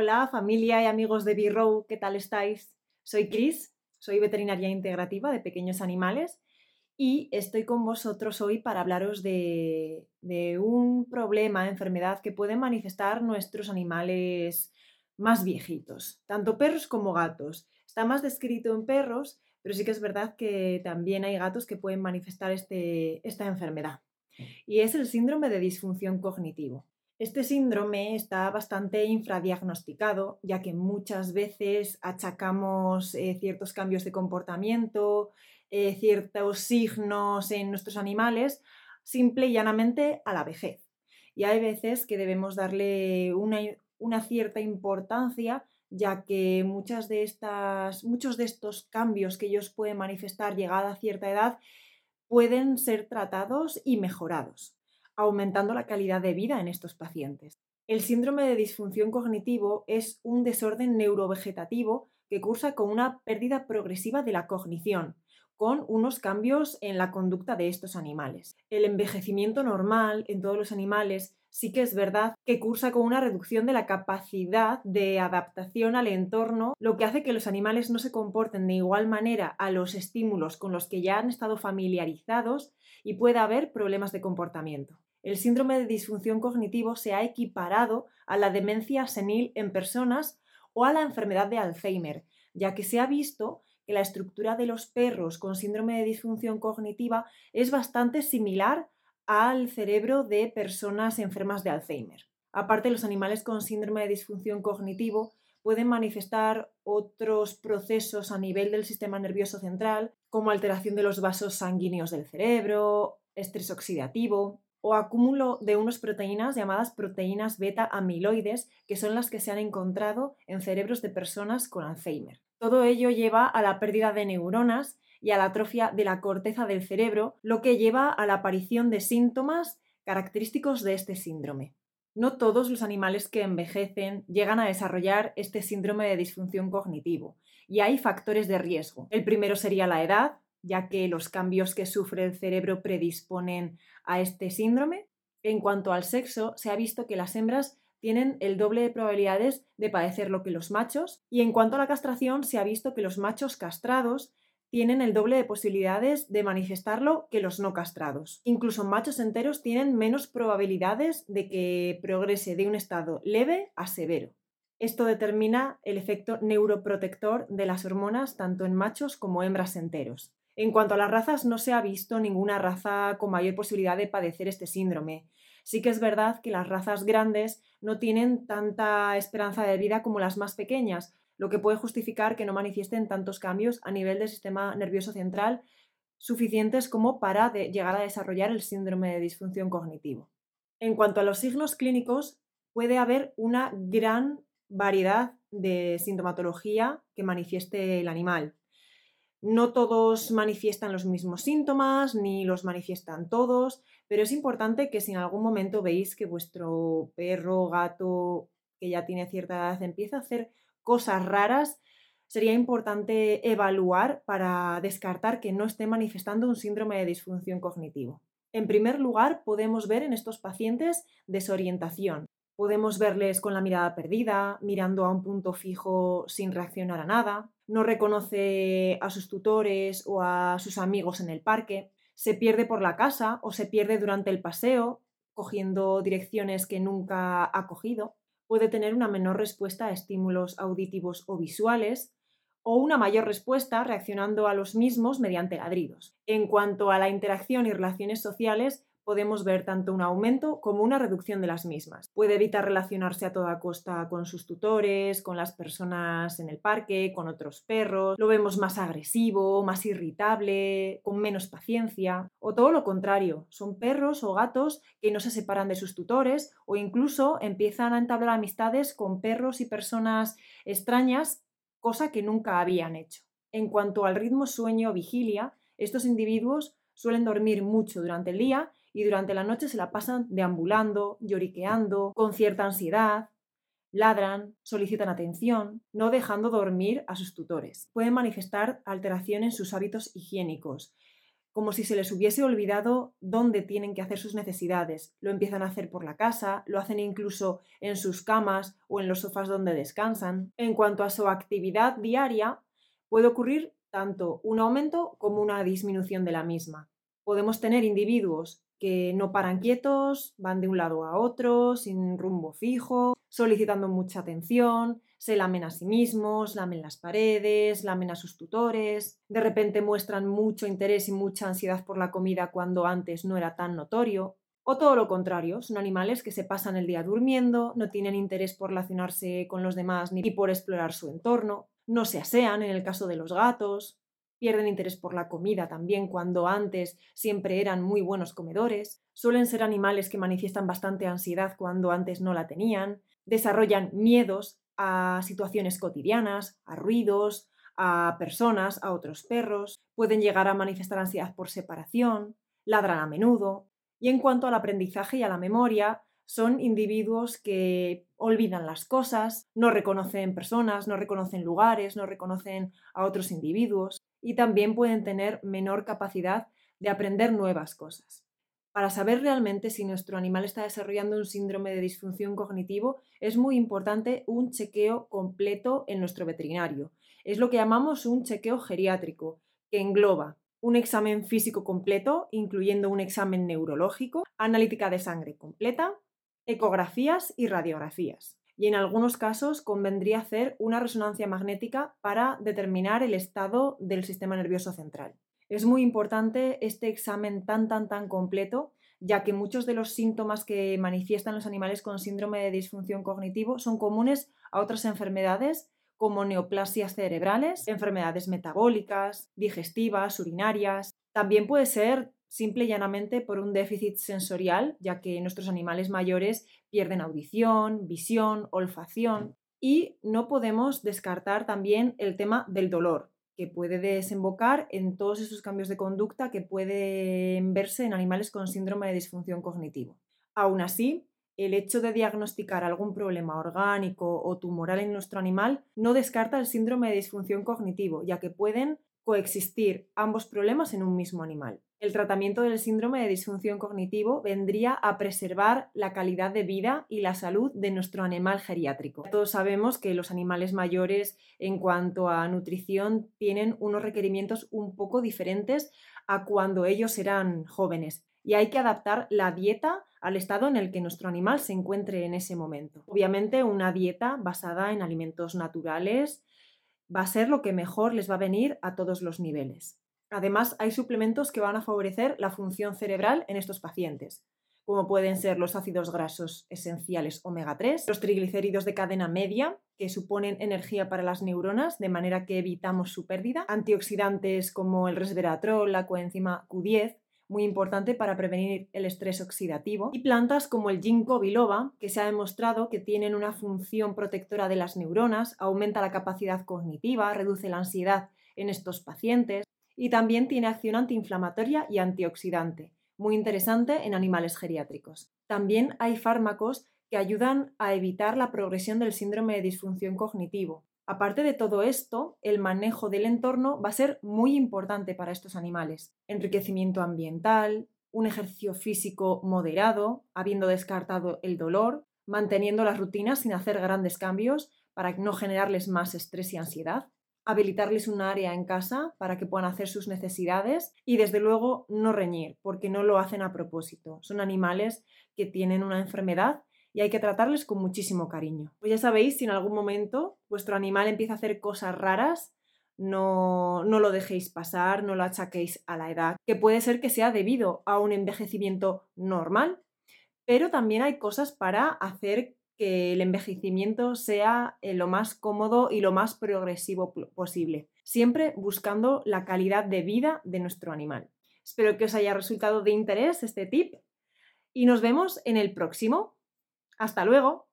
Hola familia y amigos de B-Row, ¿qué tal estáis? Soy Chris, soy veterinaria integrativa de pequeños animales y estoy con vosotros hoy para hablaros de, de un problema, enfermedad que pueden manifestar nuestros animales más viejitos, tanto perros como gatos. Está más descrito en perros, pero sí que es verdad que también hay gatos que pueden manifestar este, esta enfermedad. Y es el síndrome de disfunción cognitivo. Este síndrome está bastante infradiagnosticado, ya que muchas veces achacamos eh, ciertos cambios de comportamiento, eh, ciertos signos en nuestros animales, simple y llanamente a la vejez. Y hay veces que debemos darle una, una cierta importancia, ya que muchas de estas, muchos de estos cambios que ellos pueden manifestar llegada a cierta edad pueden ser tratados y mejorados aumentando la calidad de vida en estos pacientes. El síndrome de disfunción cognitivo es un desorden neurovegetativo que cursa con una pérdida progresiva de la cognición, con unos cambios en la conducta de estos animales. El envejecimiento normal en todos los animales sí que es verdad que cursa con una reducción de la capacidad de adaptación al entorno, lo que hace que los animales no se comporten de igual manera a los estímulos con los que ya han estado familiarizados y pueda haber problemas de comportamiento el síndrome de disfunción cognitivo se ha equiparado a la demencia senil en personas o a la enfermedad de Alzheimer, ya que se ha visto que la estructura de los perros con síndrome de disfunción cognitiva es bastante similar al cerebro de personas enfermas de Alzheimer. Aparte, los animales con síndrome de disfunción cognitivo pueden manifestar otros procesos a nivel del sistema nervioso central, como alteración de los vasos sanguíneos del cerebro, estrés oxidativo, o acúmulo de unas proteínas llamadas proteínas beta amiloides, que son las que se han encontrado en cerebros de personas con Alzheimer. Todo ello lleva a la pérdida de neuronas y a la atrofia de la corteza del cerebro, lo que lleva a la aparición de síntomas característicos de este síndrome. No todos los animales que envejecen llegan a desarrollar este síndrome de disfunción cognitivo y hay factores de riesgo. El primero sería la edad, ya que los cambios que sufre el cerebro predisponen a este síndrome. En cuanto al sexo, se ha visto que las hembras tienen el doble de probabilidades de padecerlo que los machos y en cuanto a la castración, se ha visto que los machos castrados tienen el doble de posibilidades de manifestarlo que los no castrados. Incluso machos enteros tienen menos probabilidades de que progrese de un estado leve a severo. Esto determina el efecto neuroprotector de las hormonas tanto en machos como hembras enteros. En cuanto a las razas, no se ha visto ninguna raza con mayor posibilidad de padecer este síndrome. Sí que es verdad que las razas grandes no tienen tanta esperanza de vida como las más pequeñas, lo que puede justificar que no manifiesten tantos cambios a nivel del sistema nervioso central suficientes como para llegar a desarrollar el síndrome de disfunción cognitivo. En cuanto a los signos clínicos, puede haber una gran variedad de sintomatología que manifieste el animal. No todos manifiestan los mismos síntomas, ni los manifiestan todos, pero es importante que si en algún momento veis que vuestro perro gato que ya tiene cierta edad empieza a hacer cosas raras, sería importante evaluar para descartar que no esté manifestando un síndrome de disfunción cognitivo. En primer lugar, podemos ver en estos pacientes desorientación. Podemos verles con la mirada perdida, mirando a un punto fijo sin reaccionar a nada, no reconoce a sus tutores o a sus amigos en el parque, se pierde por la casa o se pierde durante el paseo, cogiendo direcciones que nunca ha cogido, puede tener una menor respuesta a estímulos auditivos o visuales, o una mayor respuesta reaccionando a los mismos mediante ladridos. En cuanto a la interacción y relaciones sociales, podemos ver tanto un aumento como una reducción de las mismas. Puede evitar relacionarse a toda costa con sus tutores, con las personas en el parque, con otros perros, lo vemos más agresivo, más irritable, con menos paciencia, o todo lo contrario, son perros o gatos que no se separan de sus tutores o incluso empiezan a entablar amistades con perros y personas extrañas, cosa que nunca habían hecho. En cuanto al ritmo sueño-vigilia, estos individuos suelen dormir mucho durante el día y durante la noche se la pasan deambulando, lloriqueando, con cierta ansiedad, ladran, solicitan atención, no dejando dormir a sus tutores. Pueden manifestar alteración en sus hábitos higiénicos, como si se les hubiese olvidado dónde tienen que hacer sus necesidades. Lo empiezan a hacer por la casa, lo hacen incluso en sus camas o en los sofás donde descansan. En cuanto a su actividad diaria, puede ocurrir tanto un aumento como una disminución de la misma. Podemos tener individuos que no paran quietos, van de un lado a otro, sin rumbo fijo, solicitando mucha atención, se lamen a sí mismos, lamen las paredes, lamen a sus tutores, de repente muestran mucho interés y mucha ansiedad por la comida cuando antes no era tan notorio, o todo lo contrario, son animales que se pasan el día durmiendo, no tienen interés por relacionarse con los demás ni por explorar su entorno, no se asean en el caso de los gatos, pierden interés por la comida también cuando antes siempre eran muy buenos comedores, suelen ser animales que manifiestan bastante ansiedad cuando antes no la tenían, desarrollan miedos a situaciones cotidianas, a ruidos, a personas, a otros perros, pueden llegar a manifestar ansiedad por separación, ladran a menudo, y en cuanto al aprendizaje y a la memoria, son individuos que olvidan las cosas, no reconocen personas, no reconocen lugares, no reconocen a otros individuos y también pueden tener menor capacidad de aprender nuevas cosas. Para saber realmente si nuestro animal está desarrollando un síndrome de disfunción cognitivo, es muy importante un chequeo completo en nuestro veterinario. Es lo que llamamos un chequeo geriátrico, que engloba un examen físico completo, incluyendo un examen neurológico, analítica de sangre completa, ecografías y radiografías. Y en algunos casos convendría hacer una resonancia magnética para determinar el estado del sistema nervioso central. Es muy importante este examen tan, tan, tan completo, ya que muchos de los síntomas que manifiestan los animales con síndrome de disfunción cognitivo son comunes a otras enfermedades como neoplasias cerebrales, enfermedades metabólicas, digestivas, urinarias. También puede ser simple y llanamente por un déficit sensorial, ya que nuestros animales mayores pierden audición, visión, olfacción. Y no podemos descartar también el tema del dolor, que puede desembocar en todos esos cambios de conducta que pueden verse en animales con síndrome de disfunción cognitivo. Aún así, el hecho de diagnosticar algún problema orgánico o tumoral en nuestro animal no descarta el síndrome de disfunción cognitivo, ya que pueden coexistir ambos problemas en un mismo animal. El tratamiento del síndrome de disfunción cognitivo vendría a preservar la calidad de vida y la salud de nuestro animal geriátrico. Todos sabemos que los animales mayores en cuanto a nutrición tienen unos requerimientos un poco diferentes a cuando ellos eran jóvenes y hay que adaptar la dieta al estado en el que nuestro animal se encuentre en ese momento. Obviamente una dieta basada en alimentos naturales, va a ser lo que mejor les va a venir a todos los niveles. Además, hay suplementos que van a favorecer la función cerebral en estos pacientes, como pueden ser los ácidos grasos esenciales omega 3, los triglicéridos de cadena media, que suponen energía para las neuronas, de manera que evitamos su pérdida, antioxidantes como el resveratrol, la coenzima Q10, muy importante para prevenir el estrés oxidativo, y plantas como el ginkgo biloba, que se ha demostrado que tienen una función protectora de las neuronas, aumenta la capacidad cognitiva, reduce la ansiedad en estos pacientes y también tiene acción antiinflamatoria y antioxidante, muy interesante en animales geriátricos. También hay fármacos que ayudan a evitar la progresión del síndrome de disfunción cognitivo, Aparte de todo esto, el manejo del entorno va a ser muy importante para estos animales. Enriquecimiento ambiental, un ejercicio físico moderado, habiendo descartado el dolor, manteniendo las rutinas sin hacer grandes cambios para no generarles más estrés y ansiedad, habilitarles un área en casa para que puedan hacer sus necesidades y desde luego no reñir, porque no lo hacen a propósito. Son animales que tienen una enfermedad y hay que tratarles con muchísimo cariño. Pues ya sabéis, si en algún momento vuestro animal empieza a hacer cosas raras, no, no lo dejéis pasar, no lo achaquéis a la edad, que puede ser que sea debido a un envejecimiento normal, pero también hay cosas para hacer que el envejecimiento sea eh, lo más cómodo y lo más progresivo posible, siempre buscando la calidad de vida de nuestro animal. Espero que os haya resultado de interés este tip y nos vemos en el próximo. Hasta luego.